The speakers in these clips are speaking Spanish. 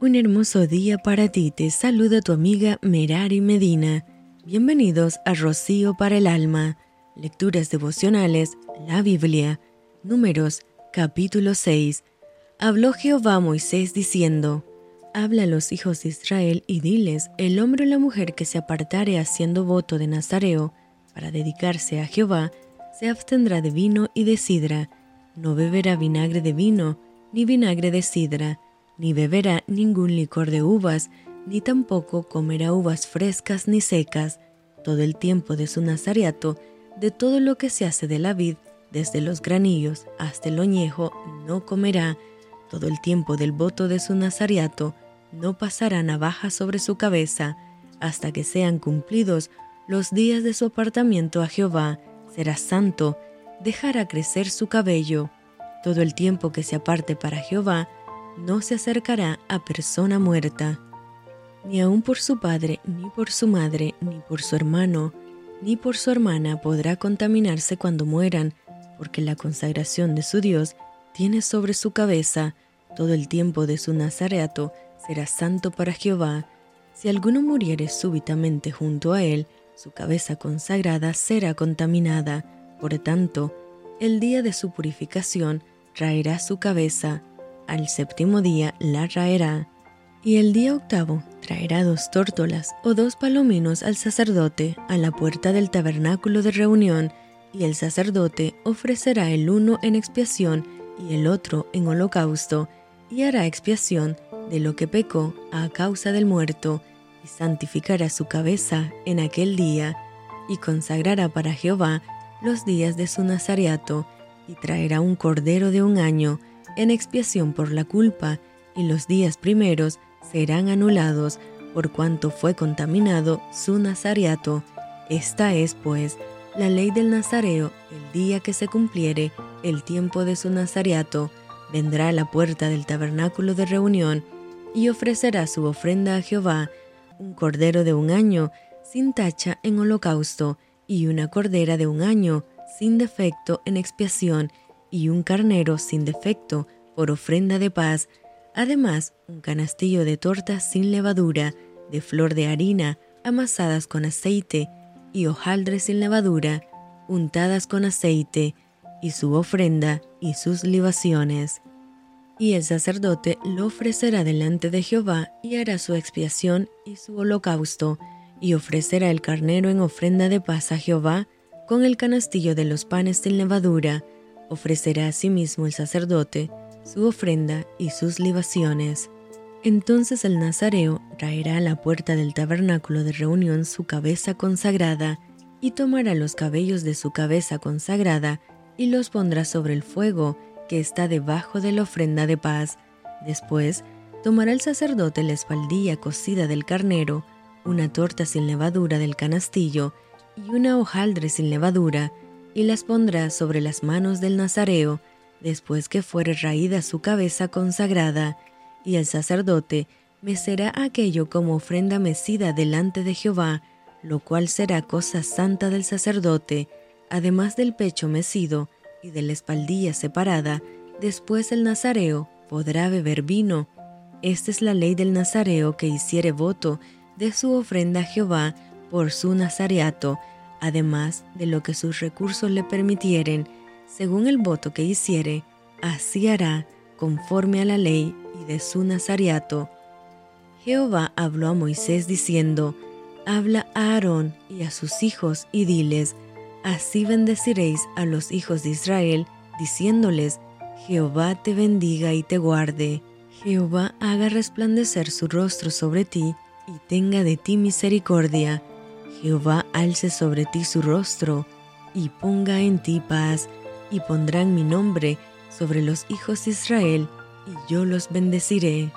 Un hermoso día para ti, te saluda tu amiga Merari Medina. Bienvenidos a Rocío para el Alma, Lecturas Devocionales, la Biblia, Números, capítulo 6. Habló Jehová a Moisés diciendo, Habla a los hijos de Israel y diles, el hombre o la mujer que se apartare haciendo voto de Nazareo para dedicarse a Jehová, se abstendrá de vino y de sidra, no beberá vinagre de vino, ni vinagre de sidra, ni beberá ningún licor de uvas, ni tampoco comerá uvas frescas ni secas, todo el tiempo de su nazareato, de todo lo que se hace de la vid, desde los granillos hasta el oñejo, no comerá, todo el tiempo del voto de su nazareato, no pasará navaja sobre su cabeza, hasta que sean cumplidos los días de su apartamiento a Jehová, será santo, dejará crecer su cabello. Todo el tiempo que se aparte para Jehová, no se acercará a persona muerta, ni aun por su padre, ni por su madre, ni por su hermano, ni por su hermana podrá contaminarse cuando mueran, porque la consagración de su Dios tiene sobre su cabeza todo el tiempo de su nazareato será santo para Jehová. Si alguno muriere súbitamente junto a él, su cabeza consagrada será contaminada. Por tanto, el día de su purificación raerá su cabeza, al séptimo día la raerá, y el día octavo traerá dos tórtolas o dos palominos al sacerdote a la puerta del tabernáculo de reunión, y el sacerdote ofrecerá el uno en expiación y el otro en holocausto, y hará expiación de lo que pecó a causa del muerto, y santificará su cabeza en aquel día, y consagrará para Jehová los días de su nazareato, y traerá un cordero de un año, en expiación por la culpa, y los días primeros serán anulados por cuanto fue contaminado su nazareato. Esta es, pues, la ley del nazareo, el día que se cumpliere el tiempo de su nazareato, vendrá a la puerta del tabernáculo de reunión y ofrecerá su ofrenda a Jehová, un cordero de un año, sin tacha en holocausto, y una cordera de un año, sin defecto en expiación, y un carnero sin defecto por ofrenda de paz, además un canastillo de tortas sin levadura, de flor de harina, amasadas con aceite, y hojaldres sin levadura, untadas con aceite, y su ofrenda y sus libaciones. Y el sacerdote lo ofrecerá delante de Jehová y hará su expiación y su holocausto, y ofrecerá el carnero en ofrenda de paz a Jehová, con el canastillo de los panes sin levadura, ofrecerá asimismo el sacerdote su ofrenda y sus libaciones. Entonces el nazareo traerá a la puerta del tabernáculo de reunión su cabeza consagrada, y tomará los cabellos de su cabeza consagrada, y los pondrá sobre el fuego que está debajo de la ofrenda de paz. Después tomará el sacerdote la espaldilla cocida del carnero, una torta sin levadura del canastillo, y una hojaldre sin levadura, y las pondrá sobre las manos del Nazareo, después que fuere raída su cabeza consagrada, y el sacerdote mecerá aquello como ofrenda mecida delante de Jehová, lo cual será cosa santa del sacerdote, además del pecho mecido y de la espaldilla separada, después el Nazareo podrá beber vino. Esta es la ley del Nazareo que hiciere voto de su ofrenda a Jehová por su nazareato, además de lo que sus recursos le permitieren, según el voto que hiciere, así hará conforme a la ley y de su nazareato. Jehová habló a Moisés diciendo, Habla a Aarón y a sus hijos y diles, Así bendeciréis a los hijos de Israel, diciéndoles, Jehová te bendiga y te guarde. Jehová haga resplandecer su rostro sobre ti y tenga de ti misericordia. Jehová alce sobre ti su rostro y ponga en ti paz, y pondrán mi nombre sobre los hijos de Israel, y yo los bendeciré.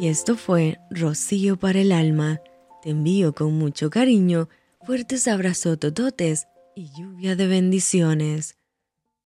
Y esto fue Rocío para el alma. Te envío con mucho cariño, fuertes abrazos tototes y lluvia de bendiciones.